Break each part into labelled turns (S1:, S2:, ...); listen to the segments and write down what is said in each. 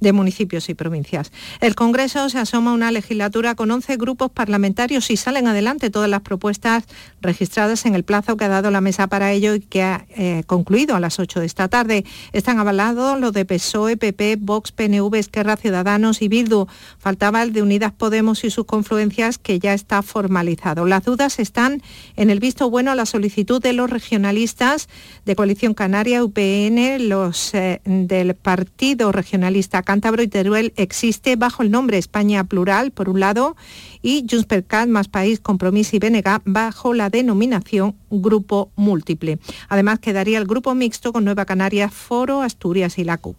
S1: de municipios y provincias. El Congreso se asoma a una legislatura con 11 grupos parlamentarios y salen adelante todas las propuestas registradas en el plazo que ha dado la mesa para ello y que ha eh, concluido a las 8 de esta tarde. Están avalados los de PSOE, PP, Vox, PNV, Esquerra, Ciudadanos y Bildu. Faltaba el de Unidas Podemos y sus confluencias que ya está formalizado. Las dudas están en el visto bueno a la solicitud de los regionalistas de Coalición Canaria, UPN, los eh, del Partido regionalista. Cántabro y Teruel existe bajo el nombre España Plural, por un lado, y Junts per Cat, Más País, Compromiso y Benega bajo la denominación Grupo Múltiple. Además, quedaría el Grupo Mixto con Nueva Canarias, Foro, Asturias y la CUP.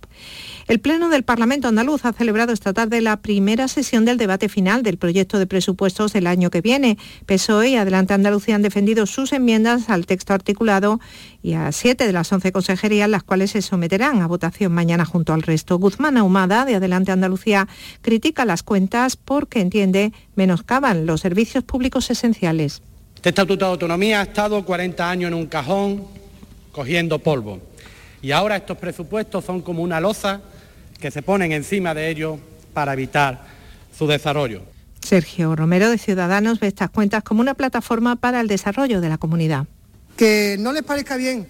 S1: El Pleno del Parlamento andaluz ha celebrado esta tarde la primera sesión del debate final del proyecto de presupuestos del año que viene. PSOE y Adelante Andalucía han defendido sus enmiendas al texto articulado y a siete de las once consejerías, las cuales se someterán a votación mañana junto al resto. Guzmán Ahumada, de Adelante Andalucía, critica las cuentas porque entiende menoscaban los servicios públicos esenciales.
S2: Este Estatuto de Autonomía ha estado 40 años en un cajón cogiendo polvo. Y ahora estos presupuestos son como una loza que se ponen encima de ellos para evitar su desarrollo.
S1: Sergio Romero de Ciudadanos ve estas cuentas como una plataforma para el desarrollo de la comunidad.
S3: Que no les parezca bien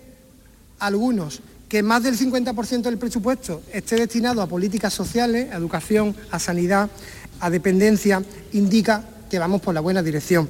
S3: a algunos que más del 50% del presupuesto esté destinado a políticas sociales, a educación, a sanidad, a dependencia, indica que vamos por la buena dirección.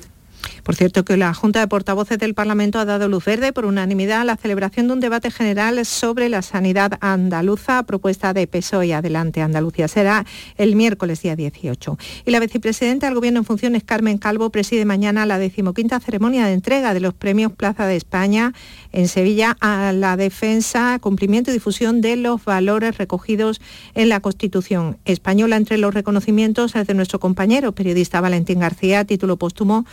S1: Por cierto, que la Junta de Portavoces del Parlamento ha dado luz verde por unanimidad a la celebración de un debate general sobre la sanidad andaluza, propuesta de PSOE y Adelante Andalucía. Será el miércoles día 18. Y la vicepresidenta del Gobierno en funciones, Carmen Calvo, preside mañana la decimoquinta ceremonia de entrega de los premios Plaza de España en Sevilla a la defensa, cumplimiento y difusión de los valores recogidos en la Constitución española. Entre los reconocimientos es de nuestro compañero periodista Valentín García, título póstumo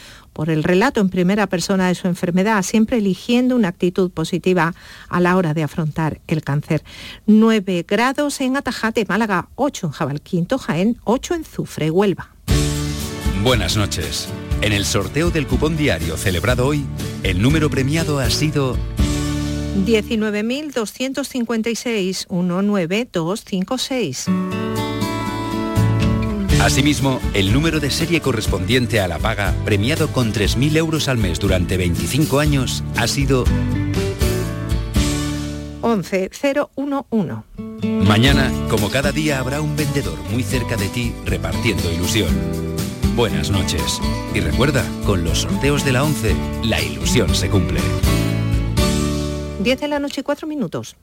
S1: el relato en primera persona de su enfermedad, siempre eligiendo una actitud positiva a la hora de afrontar el cáncer. 9 grados en Atajate, Málaga, 8 en Jabalquinto, Jaén, 8 en Zufre, Huelva.
S4: Buenas noches. En el sorteo del cupón diario celebrado hoy, el número premiado ha sido
S1: 19.256 19256.
S4: Asimismo, el número de serie correspondiente a la paga, premiado con 3.000 euros al mes durante 25 años, ha sido
S1: 11011.
S4: Mañana, como cada día, habrá un vendedor muy cerca de ti repartiendo ilusión. Buenas noches. Y recuerda, con los sorteos de la 11, la ilusión se cumple.
S1: 10 de la noche y 4 minutos.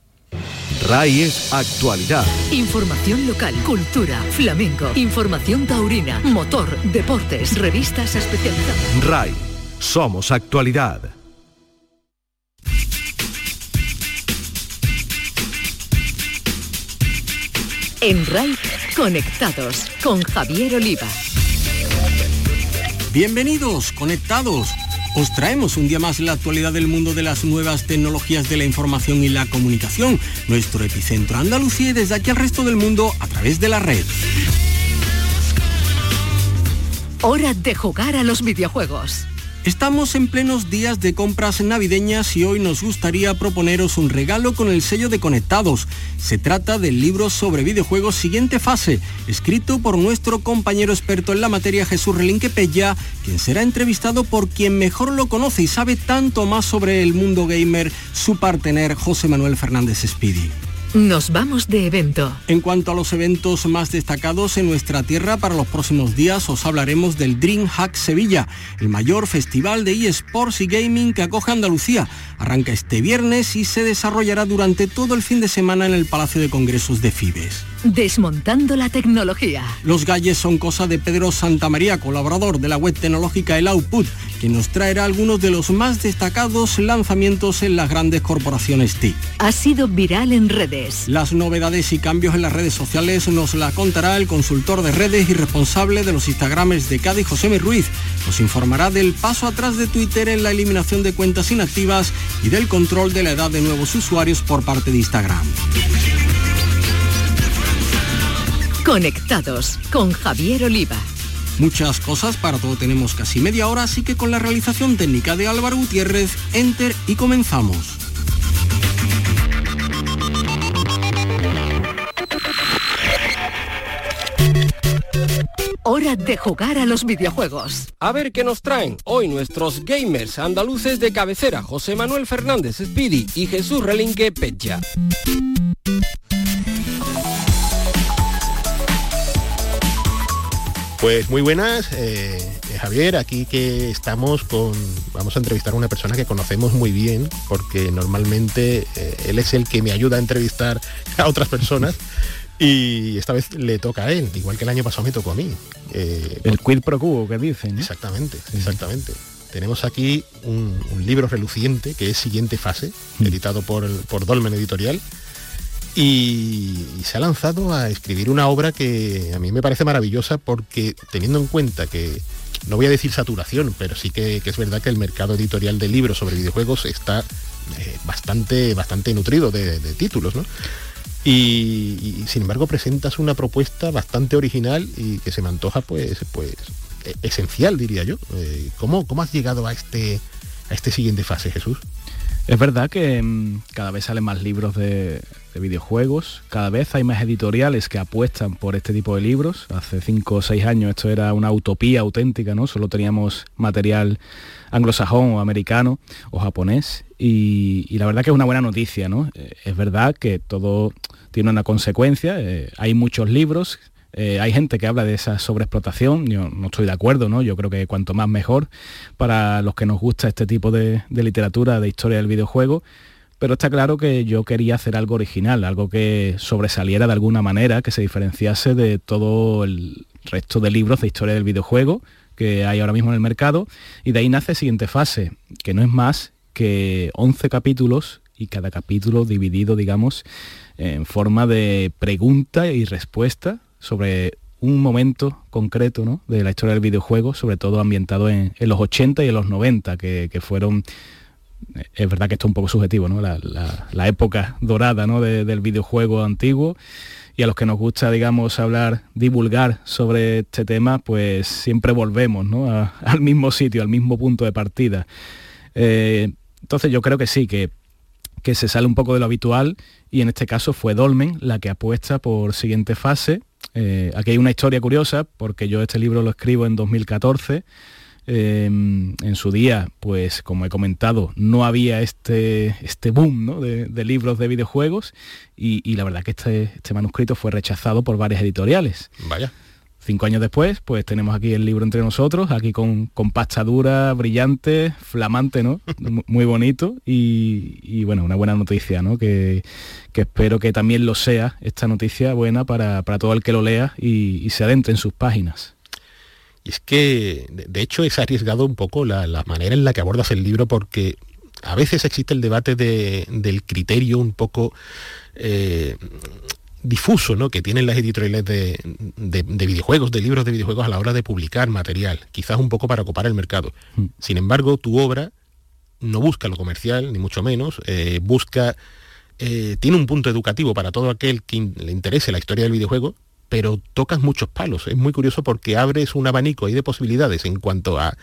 S5: RAI es actualidad.
S6: Información local, cultura, flamenco, información taurina, motor, deportes, revistas especializadas.
S5: RAI, somos actualidad.
S6: En RAI, conectados con Javier Oliva.
S7: Bienvenidos, conectados os traemos un día más la actualidad del mundo de las nuevas tecnologías de la información y la comunicación, nuestro epicentro Andalucía y desde aquí al resto del mundo a través de la red.
S6: Hora de jugar a los videojuegos.
S7: Estamos en plenos días de compras navideñas y hoy nos gustaría proponeros un regalo con el sello de Conectados. Se trata del libro sobre videojuegos Siguiente Fase, escrito por nuestro compañero experto en la materia Jesús Relinque Pella, quien será entrevistado por quien mejor lo conoce y sabe tanto más sobre el mundo gamer, su partener José Manuel Fernández Speedy.
S6: Nos vamos de evento.
S7: En cuanto a los eventos más destacados en nuestra tierra para los próximos días, os hablaremos del DreamHack Sevilla, el mayor festival de eSports y gaming que acoge Andalucía. Arranca este viernes y se desarrollará durante todo el fin de semana en el Palacio de Congresos de Fibes.
S6: Desmontando la tecnología.
S7: Los galles son cosa de Pedro Santamaría, colaborador de la web tecnológica El Output, que nos traerá algunos de los más destacados lanzamientos en las grandes corporaciones TIC.
S6: Ha sido viral en redes.
S7: Las novedades y cambios en las redes sociales nos la contará el consultor de redes y responsable de los Instagrames de Cádiz, José Ruiz. Nos informará del paso atrás de Twitter en la eliminación de cuentas inactivas y del control de la edad de nuevos usuarios por parte de Instagram.
S6: Conectados con Javier Oliva.
S7: Muchas cosas, para todo tenemos casi media hora, así que con la realización técnica de Álvaro Gutiérrez, enter y comenzamos.
S6: Hora de jugar a los videojuegos.
S7: A ver qué nos traen hoy nuestros gamers andaluces de cabecera, José Manuel Fernández Speedy y Jesús Relinque Pecha.
S8: Pues muy buenas, eh, Javier, aquí que estamos con, vamos a entrevistar a una persona que conocemos muy bien, porque normalmente eh, él es el que me ayuda a entrevistar a otras personas. Y esta vez le toca a él, igual que el año pasado me tocó a mí.
S9: Eh, el quid pro quo que dicen.
S8: Exactamente, exactamente. Tenemos aquí un, libro reluciente que es Siguiente Fase, mm. editado por, por Dolmen Editorial, y, se ha lanzado a escribir una obra que a mí me parece maravillosa porque teniendo en cuenta que, no voy a decir saturación, pero sí que, es verdad que el mercado editorial de libros sobre videojuegos está eh, bastante, bastante nutrido de, títulos, ¿no? Y, sin embargo presentas una propuesta bastante original y que se me antoja pues, pues e, esencial, diría yo. Eh, ¿cómo, ¿Cómo has llegado a este, a este siguiente fase, Jesús?
S9: Es verdad que mm, cada vez salen más libros de, videojuegos, cada vez hay más editoriales que apuestan por este tipo de libros. Hace 5 o 6 años esto era una utopía auténtica, ¿no? Solo teníamos material anglosajón o americano o japonés y, la verdad que es una buena noticia, ¿no? Eh, es verdad que todo tiene una consecuencia, eh, hay muchos libros eh, hay gente que habla de esa sobreexplotación, yo no estoy de acuerdo, ¿no? Yo creo que cuanto más mejor para los que nos gusta este tipo de, literatura, de historia del videojuego, pero está claro que yo quería hacer algo original, algo que sobresaliera de alguna manera, que se diferenciase de todo el resto de libros de historia del videojuego que hay ahora mismo en el mercado, y de ahí nace siguiente fase, que no es más que 11 capítulos y cada capítulo dividido, digamos, en forma de pregunta y respuesta sobre un momento concreto de la historia del videojuego, sobre todo ambientado en, los 80 y en los 90, que, fueron, es verdad que esto es un poco subjetivo, ¿no? la, época dorada ¿no? del videojuego antiguo, y a los que nos gusta, digamos, hablar, divulgar sobre este tema, pues siempre volvemos al mismo sitio, al mismo punto de partida. Eh, entonces yo creo que sí, que que se sale un poco de lo habitual y en este caso fue Dolmen la que apuesta por siguiente fase eh, aquí hay una historia curiosa, porque yo este libro lo escribo en 2014. Em, en su día, pues como he comentado, no había este, este boom de, libros de videojuegos y, la verdad que este, este manuscrito fue rechazado por varias editoriales.
S8: Vaya.
S9: Cinco años después, pues tenemos aquí el libro entre nosotros, aquí con, con pasta dura, brillante, flamante, ¿no? Muy bonito y, bueno, una buena noticia, ¿no? Que, espero que también lo sea esta noticia buena para, todo el que lo lea y, se adentre en sus páginas.
S8: Y es que, de hecho, es arriesgado un poco la, manera en la que abordas el libro porque a veces existe el debate del criterio un poco eh, difuso ¿no? que tienen las editoriales de, videojuegos, de libros de videojuegos a la hora de publicar material, quizás un poco para ocupar el mercado. Mm. Sin embargo, tu obra no busca lo comercial, ni mucho menos, eh, busca, eh, tiene un punto educativo para todo aquel que le interese la historia del videojuego, pero tocas muchos palos. Es muy curioso porque abres un abanico ahí de posibilidades en cuanto a,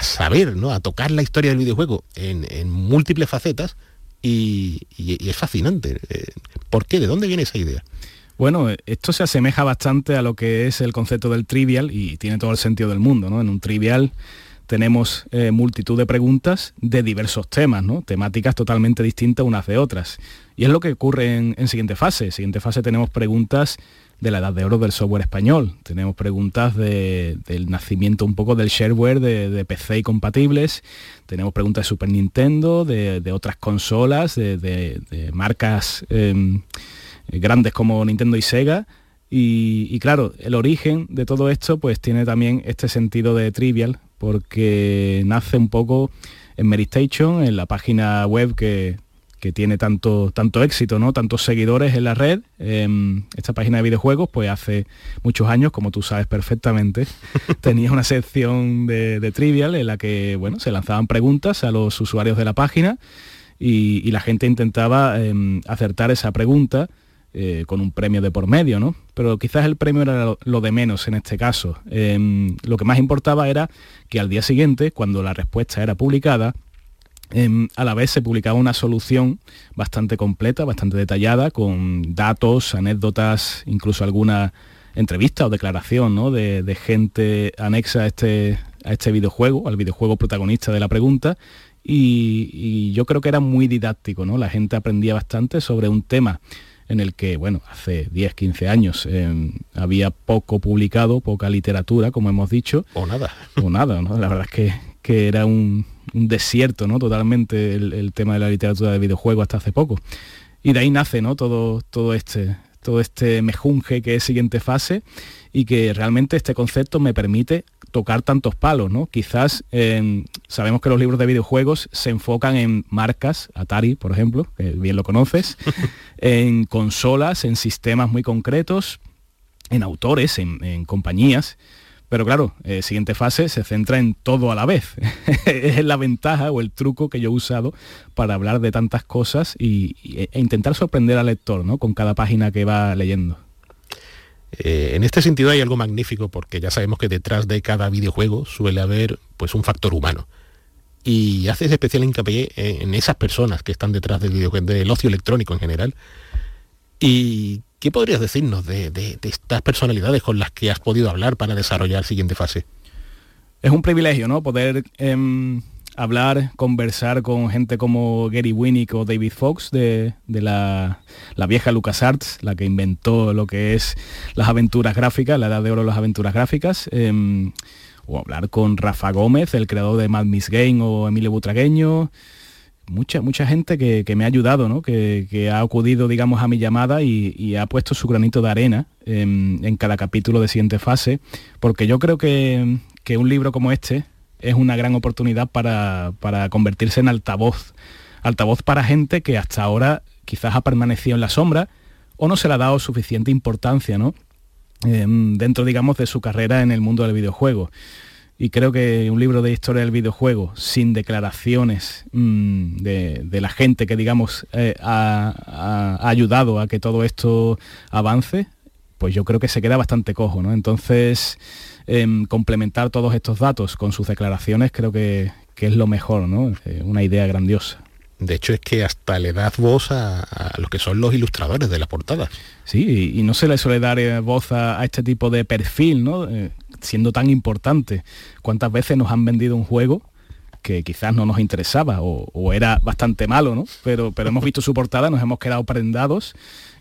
S8: saber, ¿no? a tocar la historia del videojuego en, múltiples facetas y, es fascinante. Eh, ¿Por qué? ¿De dónde viene esa idea?
S9: Bueno, esto se asemeja bastante a lo que es el concepto del trivial y tiene todo el sentido del mundo. ¿no? En un trivial tenemos eh, multitud de preguntas de diversos temas, temáticas totalmente distintas unas de otras. Y es lo que ocurre en, en siguiente fase. En siguiente fase tenemos preguntas de la edad de oro del software español. Tenemos preguntas del nacimiento un poco del shareware de, PC y compatibles. Tenemos preguntas de Super Nintendo, de, otras consolas, de, marcas em, grandes como Nintendo y Sega. Y, claro, el origen de todo esto pues tiene también este sentido de trivial, porque nace un poco en Meristation, en la página web que, que tiene tanto, tanto éxito, ¿no? tantos seguidores en la red. Em, esta página de videojuegos, pues hace muchos años, como tú sabes perfectamente, tenía una sección de, trivial en la que bueno, se lanzaban preguntas a los usuarios de la página y, la gente intentaba em, acertar esa pregunta eh, con un premio de por medio, ¿no? Pero quizás el premio era lo, de menos en este caso. Em, lo que más importaba era que al día siguiente, cuando la respuesta era publicada, Em, a la vez se publicaba una solución bastante completa, bastante detallada, con datos, anécdotas, incluso alguna entrevista o declaración ¿no? de, gente anexa a este, a este videojuego, al videojuego protagonista de la pregunta, y, yo creo que era muy didáctico, ¿no? La gente aprendía bastante sobre un tema en el que, bueno, hace 10, 15 años em, había poco publicado, poca literatura, como hemos dicho.
S8: O nada.
S9: O nada, ¿no? La verdad es que, que era un, desierto, ¿no? Totalmente el, tema de la literatura de videojuegos hasta hace poco. Y de ahí nace, ¿no? Todo, todo este todo este mejunje que es siguiente fase y que realmente este concepto me permite tocar tantos palos, ¿no? Quizás em, sabemos que los libros de videojuegos se enfocan en marcas, Atari, por ejemplo, que bien lo conoces, en consolas, en sistemas muy concretos, en autores, en compañías, pero claro, eh, siguiente fase se centra en todo a la vez. es la ventaja o el truco que yo he usado para hablar de tantas cosas y, e intentar sorprender al lector ¿no? con cada página que va leyendo.
S8: Eh, en este sentido hay algo magnífico porque ya sabemos que detrás de cada videojuego suele haber pues, un factor humano. Y haces especial hincapié en esas personas que están detrás del videojuego, del ocio electrónico en general. Y ¿Qué podrías decirnos de, estas personalidades con las que has podido hablar para desarrollar la siguiente fase?
S9: Es un privilegio, ¿no? Poder em, hablar, conversar con gente como Gary Winnick o David Fox de, la, vieja LucasArts, la que inventó lo que es las aventuras gráficas, la edad de oro de las aventuras gráficas. Em, o hablar con Rafa Gómez, el creador de Mad Miss Game o Emilio Butragueño mucha, mucha gente que, me ha ayudado, que, ha acudido, digamos, a mi llamada y, ha puesto su granito de arena en, cada capítulo de siguiente fase, porque yo creo que, un libro como este es una gran oportunidad para, convertirse en altavoz, altavoz para gente que hasta ahora quizás ha permanecido en la sombra o no se le ha dado suficiente importancia, ¿no? Em, dentro, digamos, de su carrera en el mundo del videojuego y creo que un libro de historia del videojuego sin declaraciones mm, de, la gente que digamos eh, ha, ayudado a que todo esto avance pues yo creo que se queda bastante cojo ¿no? entonces em, complementar todos estos datos con sus declaraciones creo que, es lo mejor ¿no? Eh, una idea grandiosa
S8: de hecho es que hasta le das voz a, a los que son los ilustradores de la portada.
S9: Sí, y, no se le suele dar eh, voz a, este tipo de perfil, ¿no? siendo tan importante, ¿cuántas veces nos han vendido un juego que quizás no nos interesaba o, era bastante malo, ¿no? Pero, pero hemos visto su portada, nos hemos quedado prendados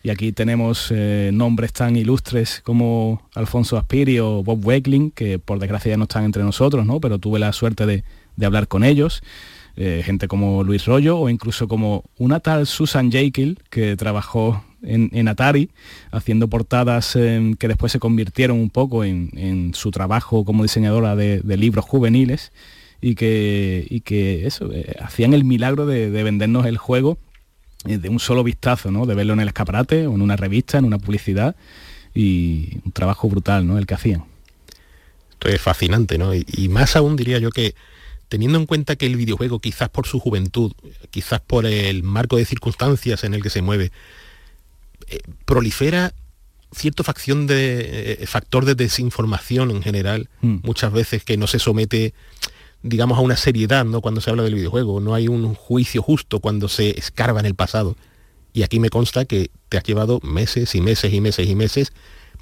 S9: y aquí tenemos eh, nombres tan ilustres como Alfonso Aspiri o Bob Weckling, que por desgracia ya no están entre nosotros, ¿no? Pero tuve la suerte de, hablar con ellos. Eh, gente como Luis Rollo o incluso como una tal Susan Jekyll que trabajó en, Atari, haciendo portadas que después se convirtieron un poco en, su trabajo como diseñadora de, libros juveniles y que, que eso, eh, hacían el milagro de, vendernos el juego eh, de un solo vistazo, ¿no? de verlo en el escaparate o en una revista, en una publicidad y un trabajo brutal ¿no? el que hacían.
S8: Esto es fascinante, ¿no? y más aún diría yo que teniendo en cuenta que el videojuego, quizás por su juventud, quizás por el marco de circunstancias en el que se mueve, eh, prolifera cierto facción de eh, factor de desinformación en general, mm. muchas veces que no se somete digamos a una seriedad, ¿no? Cuando se habla del videojuego, no hay un juicio justo cuando se escarba en el pasado. Y aquí me consta que te has llevado meses y meses y meses y meses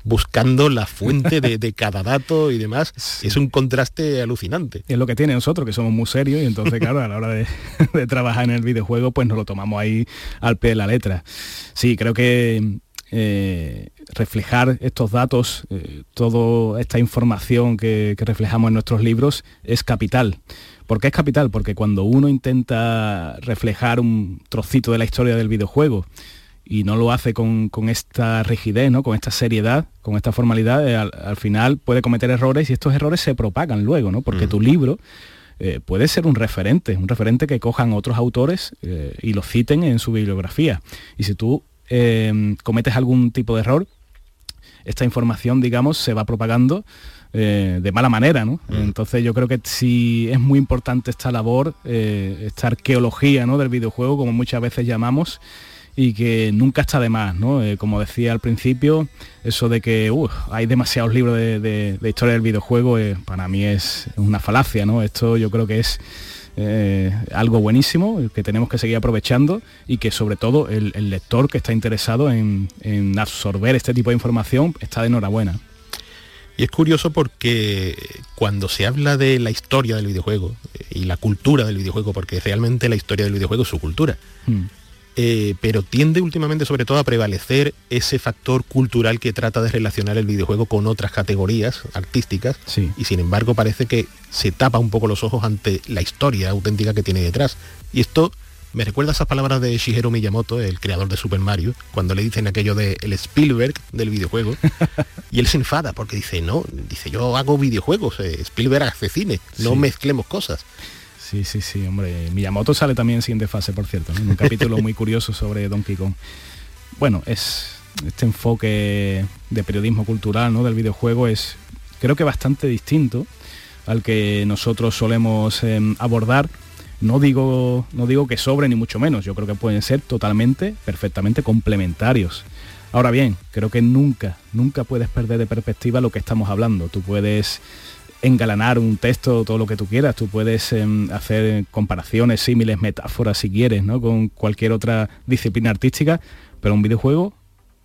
S8: buscando la fuente de, cada dato y demás. Es un contraste alucinante.
S9: Es lo que tiene nosotros, que somos muy serios y entonces, claro, a la hora de, trabajar en el videojuego, pues nos lo tomamos ahí al pie de la letra. Sí, creo que eh, reflejar estos datos, eh, toda esta información que, que, reflejamos en nuestros libros es capital. ¿Por qué es capital? Porque cuando uno intenta reflejar un trocito de la historia del videojuego, y no lo hace con, esta rigidez, ¿no? con esta seriedad, con esta formalidad, eh, al, final puede cometer errores y estos errores se propagan luego, ¿no? porque tu libro puede ser un referente, un referente que cojan otros autores y lo citen en su bibliografía. Y si tú cometes algún tipo de error, esta información, digamos, se va propagando de mala manera, ¿no? Entonces yo creo que sí es muy importante esta labor, esta arqueología ¿no? del videojuego, como muchas veces llamamos, y que nunca está de más, ¿no? Eh, como decía al principio, eso de que hay demasiados libros de, historia del videojuego, eh, para mí es una falacia, ¿no? Esto yo creo que es eh, algo buenísimo que tenemos que seguir aprovechando y que sobre todo el, lector que está interesado en, absorber este tipo de información está de enhorabuena.
S8: Y es curioso porque cuando se habla de la historia del videojuego eh, y la cultura del videojuego, porque realmente la historia del videojuego es su cultura, mm. Eh, pero tiende últimamente sobre todo a prevalecer ese factor cultural que trata de relacionar el videojuego con otras categorías artísticas y sin embargo parece que se tapa un poco los ojos ante la historia auténtica que tiene detrás. Y esto me recuerda esas palabras de Shigeru Miyamoto, el creador de Super Mario, cuando le dicen aquello de el Spielberg del videojuego. y él se enfada porque dice, no, dice, yo hago videojuegos, eh, Spielberg hace cine, no mezclemos cosas.
S9: Sí, sí, sí, hombre. Miyamoto sale también en siguiente fase, por cierto, en un capítulo muy curioso sobre Donkey Kong. Bueno, es este enfoque de periodismo cultural ¿no? del videojuego es creo que bastante distinto al que nosotros solemos em, abordar. No digo, no digo que sobre ni mucho menos, yo creo que pueden ser totalmente, perfectamente complementarios. Ahora bien, creo que nunca, nunca puedes perder de perspectiva lo que estamos hablando. Tú puedes engalanar un texto, todo lo que tú quieras. Tú puedes em, hacer comparaciones, símiles, metáforas si quieres, ¿no? Con cualquier otra disciplina artística, pero un videojuego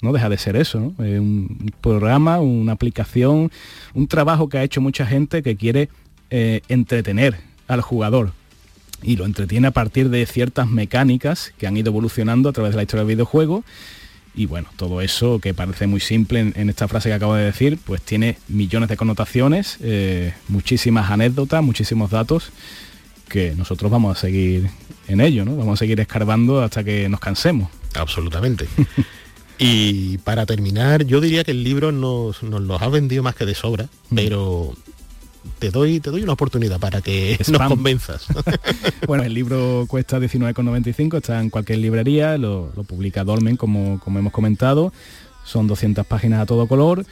S9: no deja de ser eso, un programa, una aplicación, un trabajo que ha hecho mucha gente que quiere eh, entretener al jugador. Y lo entretiene a partir de ciertas mecánicas que han ido evolucionando a través de la historia del videojuego y bueno, todo eso que parece muy simple en, esta frase que acabo de decir, pues tiene millones de connotaciones, eh, muchísimas anécdotas, muchísimos datos que nosotros vamos a seguir en ello, ¿no? Vamos a seguir escarbando hasta que nos cansemos.
S8: Absolutamente. y para terminar, yo diría que el libro nos, nos los ha vendido más que de sobra, mm. pero te doy, te doy una oportunidad para que nos convenzas.
S9: bueno, el libro cuesta 19,95, está en cualquier librería, lo, publica Dolmen, como, como hemos comentado. Son 200 páginas a todo color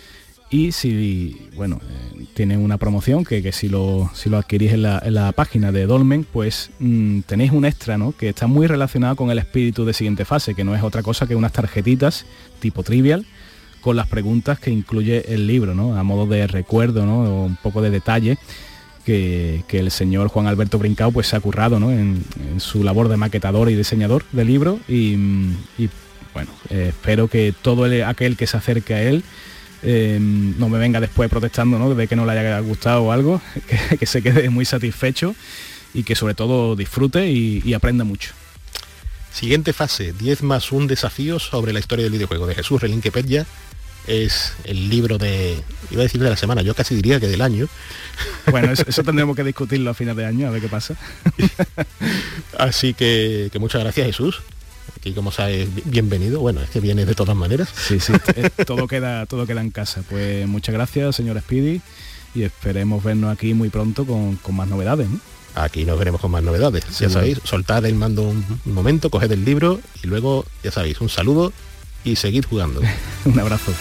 S9: y si bueno eh, tiene una promoción que, si lo si lo adquirís en la, página de Dolmen pues mm, tenéis un extra ¿no? que está muy relacionado con el espíritu de siguiente fase que no es otra cosa que unas tarjetitas tipo trivial con las preguntas que incluye el libro, ¿no? A modo de recuerdo, ¿no? Un poco de detalle. Que, el señor Juan Alberto Brincao pues se ha currado ¿no? en, su labor de maquetador y diseñador del libro y, bueno, eh, espero que todo aquel que se acerque a él eh, no me venga después protestando ¿no? de que no le haya gustado o algo, que, se quede muy satisfecho y que sobre todo disfrute y, aprenda mucho.
S8: Siguiente fase, 10 más un desafío sobre la historia del videojuego de Jesús Relinque es el libro de, iba a decir de la semana, yo casi diría que del año.
S9: Bueno, eso, tendremos que discutirlo a final de año, a ver qué pasa.
S8: Así que, muchas gracias Jesús. Aquí como sabes, bienvenido. Bueno, es que vienes de todas maneras.
S9: Sí, sí, todo queda, todo queda en casa. Pues muchas gracias, señor Speedy, y esperemos vernos aquí muy pronto con, más novedades.
S8: Aquí nos veremos con más novedades. ya sabéis, soltar el mando un momento, coged el libro y luego, ya sabéis, un saludo y seguid jugando.
S9: Un abrazo.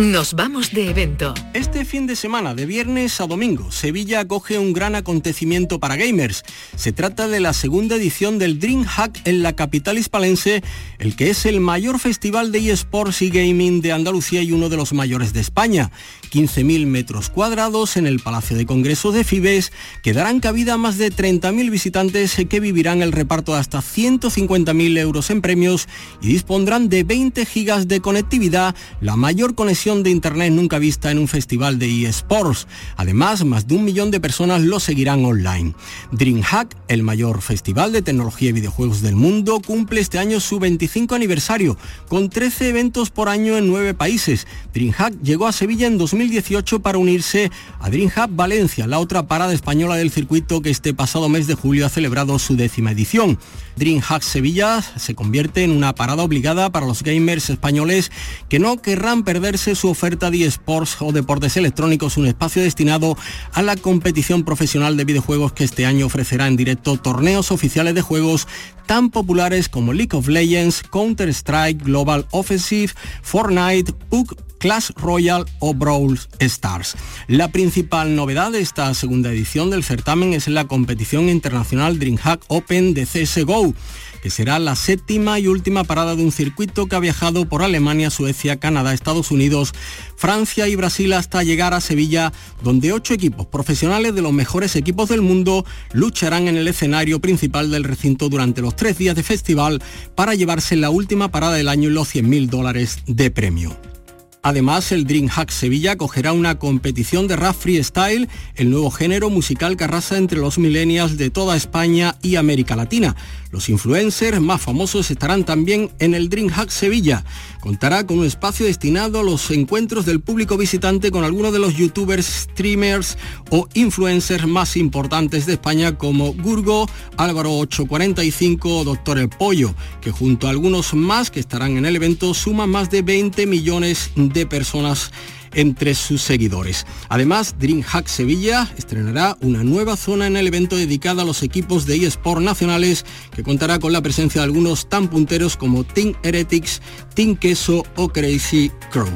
S6: Nos vamos de evento.
S7: Este fin de semana, de viernes a domingo, Sevilla acoge un gran acontecimiento para gamers. Se trata de la segunda edición del DreamHack en la capital hispalense, el que es el mayor festival de eSports y gaming de Andalucía y uno de los mayores de España. 15.000 metros cuadrados en el Palacio de Congresos de Fibes, que darán cabida a más de 30.000 visitantes que vivirán el reparto de hasta 150.000 euros en premios y dispondrán de 20 gigas de conectividad, la mayor conexión de Internet nunca vista en un festival de eSports. Además, más de un millón de personas lo seguirán online. DreamHack, el mayor festival de tecnología y videojuegos del mundo, cumple este año su 25 aniversario, con 13 eventos por año en 9 países. DreamHack llegó a Sevilla en 2018 para unirse a DreamHack Valencia, la otra parada española del circuito que este pasado mes de julio ha celebrado su décima edición. DreamHack Sevilla se convierte en una parada obligada para los gamers españoles que no querrán perderse su oferta de esports o deportes electrónicos, un espacio destinado a la competición profesional de videojuegos que este año ofrecerá en directo torneos oficiales de juegos tan populares como League of Legends, Counter-Strike, Global Offensive, Fortnite, PUC Clash Royale o Brawl Stars. La principal novedad de esta segunda edición del certamen es la competición internacional DreamHack Open de CSGO que será la séptima y última parada de un circuito que ha viajado por Alemania, Suecia, Canadá, Estados Unidos, Francia y Brasil hasta llegar a Sevilla, donde ocho equipos profesionales de los mejores equipos del mundo lucharán en el escenario principal del recinto durante los tres días de festival para llevarse la última parada del año y los 100.000 dólares de premio. Además, el DreamHack Sevilla acogerá una competición de rap freestyle, el nuevo género musical que arrasa entre los millennials de toda España y América Latina. Los influencers más famosos estarán también en el DreamHack Sevilla. Contará con un espacio destinado a los encuentros del público visitante con algunos de los youtubers, streamers o influencers más importantes de España como Gurgo, Álvaro 845 o Doctor El Pollo, que junto a algunos más que estarán en el evento suman más de 20 millones de personas entre sus seguidores. Además, DreamHack Sevilla estrenará una nueva zona en el evento dedicada a los equipos de eSport nacionales que contará con la presencia de algunos tan punteros como Team Heretics, Team Queso o Crazy Crow.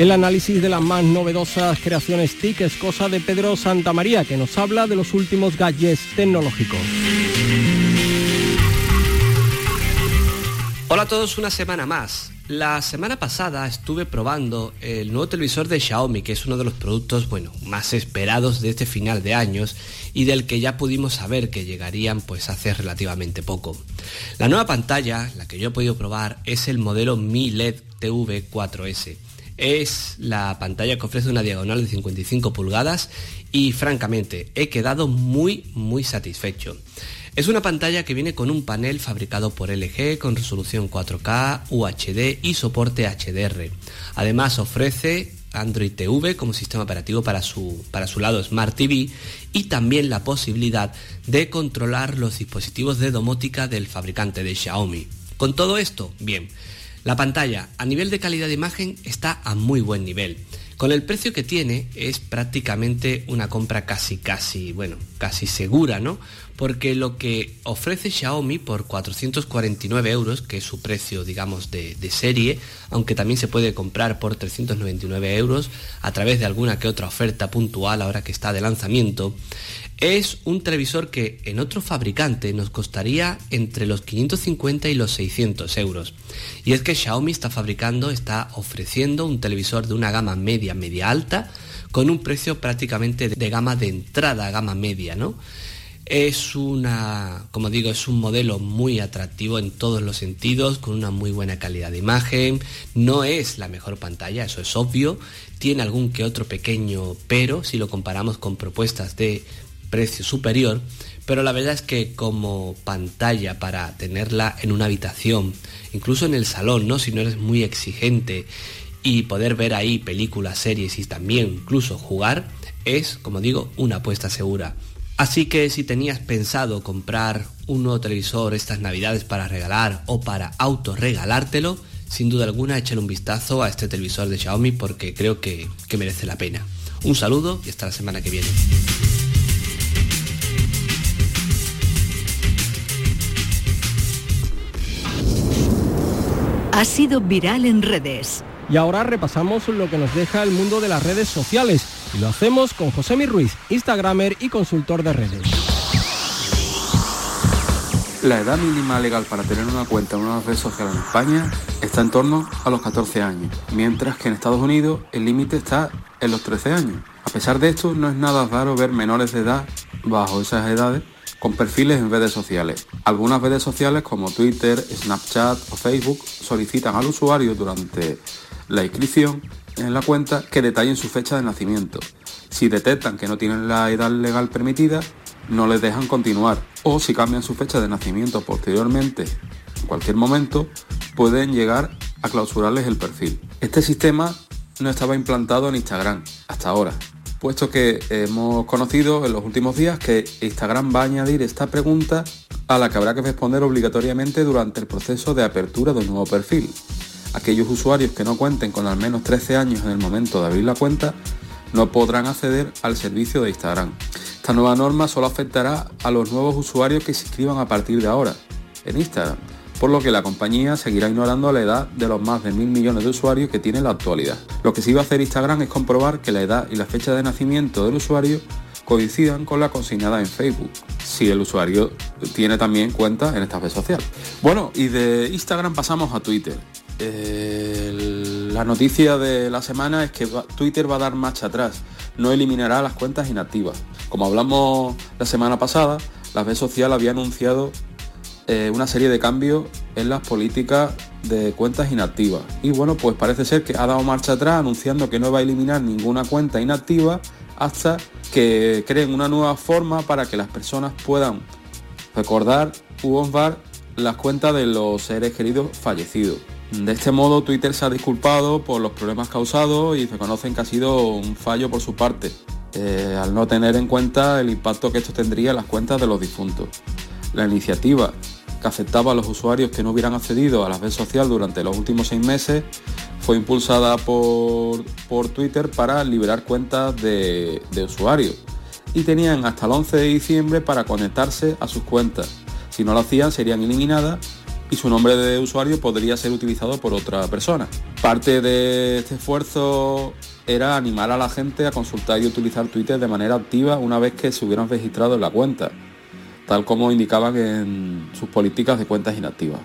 S7: El análisis de las más novedosas creaciones TIC es cosa de Pedro Santamaría, que nos habla de los últimos gadgets tecnológicos.
S10: Hola a todos, una semana más. La semana pasada estuve probando el nuevo televisor de Xiaomi, que es uno de los productos, bueno, más esperados de este final de años y del que ya pudimos saber que llegarían pues hace relativamente poco. La nueva pantalla, la que yo he podido probar, es el modelo Mi LED TV 4S. Es la pantalla que ofrece una diagonal de 55 pulgadas y francamente he quedado muy muy satisfecho. Es una pantalla que viene con un panel fabricado por LG con resolución 4K, UHD y soporte HDR. Además ofrece Android TV como sistema operativo para su, para su lado Smart TV y también la posibilidad de controlar los dispositivos de domótica del fabricante de Xiaomi. Con todo esto, bien, la pantalla a nivel de calidad de imagen está a muy buen nivel. Con el precio que tiene es prácticamente una compra casi casi, bueno, casi segura, ¿no? porque lo que ofrece Xiaomi por 449 euros, que es su precio, digamos, de, serie, aunque también se puede comprar por 399 euros a través de alguna que otra oferta puntual ahora que está de lanzamiento, es un televisor que en otro fabricante nos costaría entre los 550 y los 600 euros. Y es que Xiaomi está fabricando, está ofreciendo un televisor de una gama media, media alta, con un precio prácticamente de gama de entrada, gama media, ¿no? Es una, como digo, es un modelo muy atractivo en todos los sentidos, con una muy buena calidad de imagen. No es la mejor pantalla, eso es obvio. Tiene algún que otro pequeño pero si lo comparamos con propuestas de precio superior. Pero la verdad es que como pantalla para tenerla en una habitación, incluso en el salón, ¿no? Si no eres muy exigente y poder ver ahí películas, series y también incluso jugar, es, como digo, una apuesta segura. Así que si tenías pensado comprar un nuevo televisor estas navidades para regalar o para autorregalártelo, sin duda alguna échale un vistazo a este televisor de Xiaomi porque creo que, que merece la pena. Un saludo y hasta la semana que viene.
S6: Ha sido viral en redes.
S7: Y ahora repasamos lo que nos deja el mundo de las redes sociales y lo hacemos con José Ruiz, Instagramer y consultor de redes.
S11: La edad mínima legal para tener una cuenta en una red social en España está en torno a los 14 años, mientras que en Estados Unidos el límite está en los 13 años. A pesar de esto, no es nada raro ver menores de edad bajo esas edades con perfiles en redes sociales. Algunas redes sociales como Twitter, Snapchat o Facebook solicitan al usuario durante la inscripción en la cuenta que detallen su fecha de nacimiento. Si detectan que no tienen la edad legal permitida, no les dejan continuar. O si cambian su fecha de nacimiento posteriormente, en cualquier momento, pueden llegar a clausurarles el perfil. Este sistema no estaba implantado en Instagram hasta ahora, puesto que hemos conocido en los últimos días que Instagram va a añadir esta pregunta a la que habrá que responder obligatoriamente durante el proceso de apertura de un nuevo perfil. Aquellos usuarios que no cuenten con al menos 13 años en el momento de abrir la cuenta no podrán acceder al servicio de Instagram. Esta nueva norma solo afectará a los nuevos usuarios que se inscriban a partir de ahora en Instagram, por lo que la compañía seguirá ignorando la edad de los más de mil millones de usuarios que tiene en la actualidad. Lo que sí va a hacer Instagram es comprobar que la edad y la fecha de nacimiento del usuario coincidan con la consignada en Facebook, si el usuario tiene también cuenta en esta red social. Bueno, y de Instagram pasamos a Twitter. la noticia de la semana es que Twitter va a dar marcha atrás, no eliminará las cuentas inactivas. Como hablamos la semana pasada, la red social había anunciado eh, una serie de cambios en las políticas de cuentas inactivas. Y bueno, pues parece ser que ha dado marcha atrás anunciando que no va a eliminar ninguna cuenta inactiva hasta que creen una nueva forma para que las personas puedan recordar u honrar las cuentas de los seres queridos fallecidos. De este modo, Twitter se ha disculpado por los problemas causados y reconocen que ha sido un fallo por su parte, eh, al no tener en cuenta el impacto que esto tendría en las cuentas de los difuntos. La iniciativa que aceptaba a los usuarios que no hubieran accedido a la red social durante los últimos seis meses fue impulsada por, por Twitter para liberar cuentas de, de usuarios y tenían hasta el 11 de diciembre para conectarse a sus cuentas. Si no lo hacían serían eliminadas y su nombre de usuario podría ser utilizado por otra persona. Parte de este esfuerzo era animar a la gente a consultar y utilizar Twitter de manera activa una vez que se hubieran registrado en la cuenta, tal como indicaban en sus políticas de cuentas inactivas.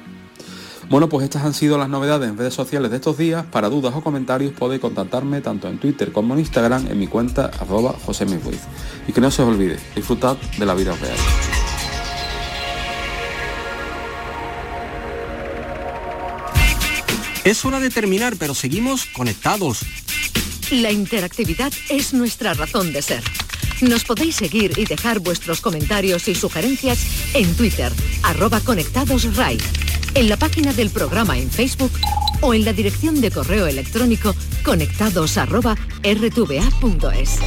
S11: Bueno, pues estas han sido las novedades en redes sociales de estos días. Para dudas o comentarios podéis contactarme tanto en Twitter como en Instagram en mi cuenta arroba José Y que no se os olvide, disfrutad de la vida real.
S7: Es hora de terminar, pero seguimos conectados.
S6: La interactividad es nuestra razón de ser. Nos podéis seguir y dejar vuestros comentarios y sugerencias en Twitter, arroba conectadosRai, en la página del programa en Facebook o en la dirección de correo electrónico conectados arroba rtva.es.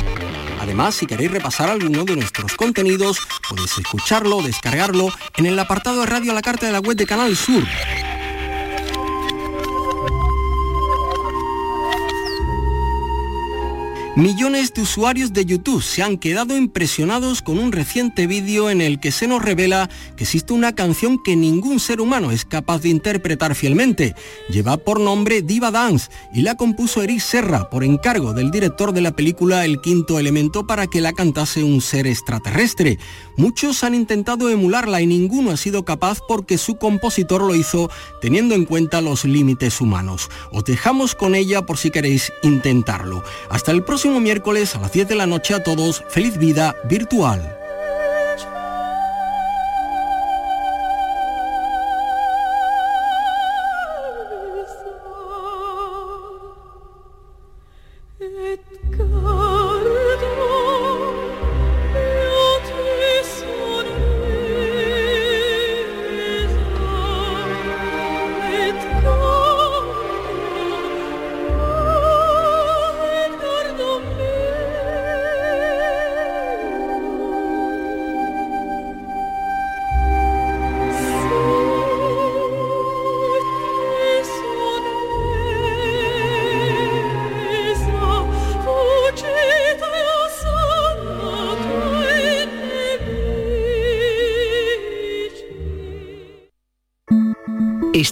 S7: Además, si queréis repasar alguno de nuestros contenidos, podéis escucharlo o descargarlo en el apartado de radio a la carta de la web de Canal Sur Millones de usuarios de YouTube se han quedado impresionados con un reciente vídeo en el que se nos revela que existe una canción que ningún ser humano es capaz de interpretar fielmente. Lleva por nombre Diva Dance y la compuso Eric Serra por encargo del director de la película El Quinto Elemento para que la cantase un ser extraterrestre. Muchos han intentado emularla y ninguno ha sido capaz porque su compositor lo hizo teniendo en cuenta los límites humanos. Os dejamos con ella por si queréis intentarlo. Hasta el próximo miércoles a las 10 de la noche a todos. Feliz vida virtual.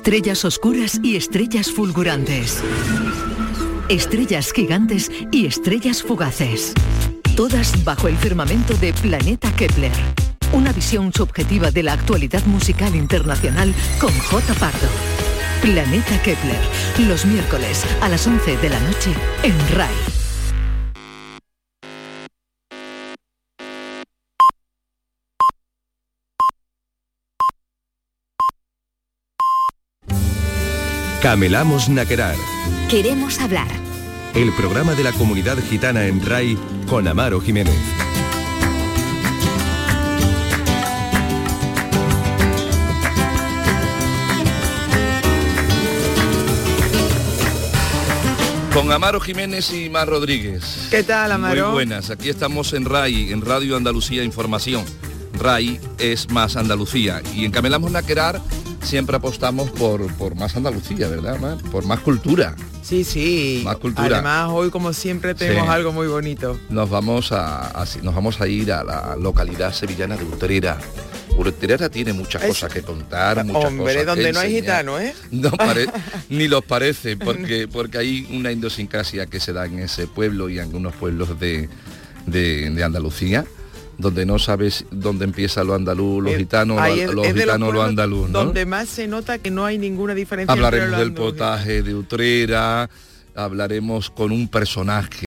S6: Estrellas oscuras y estrellas fulgurantes. Estrellas gigantes y estrellas fugaces. Todas bajo el firmamento de Planeta Kepler. Una visión subjetiva de la actualidad musical internacional con J. Pardo. Planeta Kepler, los miércoles a las 11 de la noche en RAI.
S5: Camelamos Naquerar.
S12: Queremos hablar.
S5: El programa de la comunidad gitana en RAI con Amaro Jiménez.
S13: Con Amaro Jiménez y Mar Rodríguez.
S14: ¿Qué tal, Amaro?
S13: Muy buenas. Aquí estamos en RAI, en Radio Andalucía Información. RAI es más Andalucía. Y en Camelamos Naquerar siempre apostamos por, por más Andalucía, ¿verdad? Más- por más cultura.
S12: Sí, sí.
S13: Más cultura.
S12: Además, hoy como siempre tenemos
S13: Sí.
S12: algo muy bonito.
S13: Nos vamos a, a- nos vamos a ir a la localidad sevillana de Utrera. Utrera tiene muchas
S12: Es-
S13: cosas que contar, muchas
S12: Hombre,
S13: cosas
S12: donde
S13: que
S12: no hay
S13: enseñar.
S12: gitano, ¿eh?
S13: No pare- ni los parece, porque, porque hay una idiosincrasia que se da en ese pueblo y en algunos pueblos de, de- de Andalucía, donde no sabes dónde empieza lo andaluz, los gitanos,
S12: Ahí
S13: lo-
S12: es de
S13: gitanos, lo
S12: pueblos
S13: andaluz, ¿no?
S12: Donde más se nota que no hay ninguna diferencia
S13: Hablaremos
S12: entre
S13: del potaje de Utrera, hablaremos con un personaje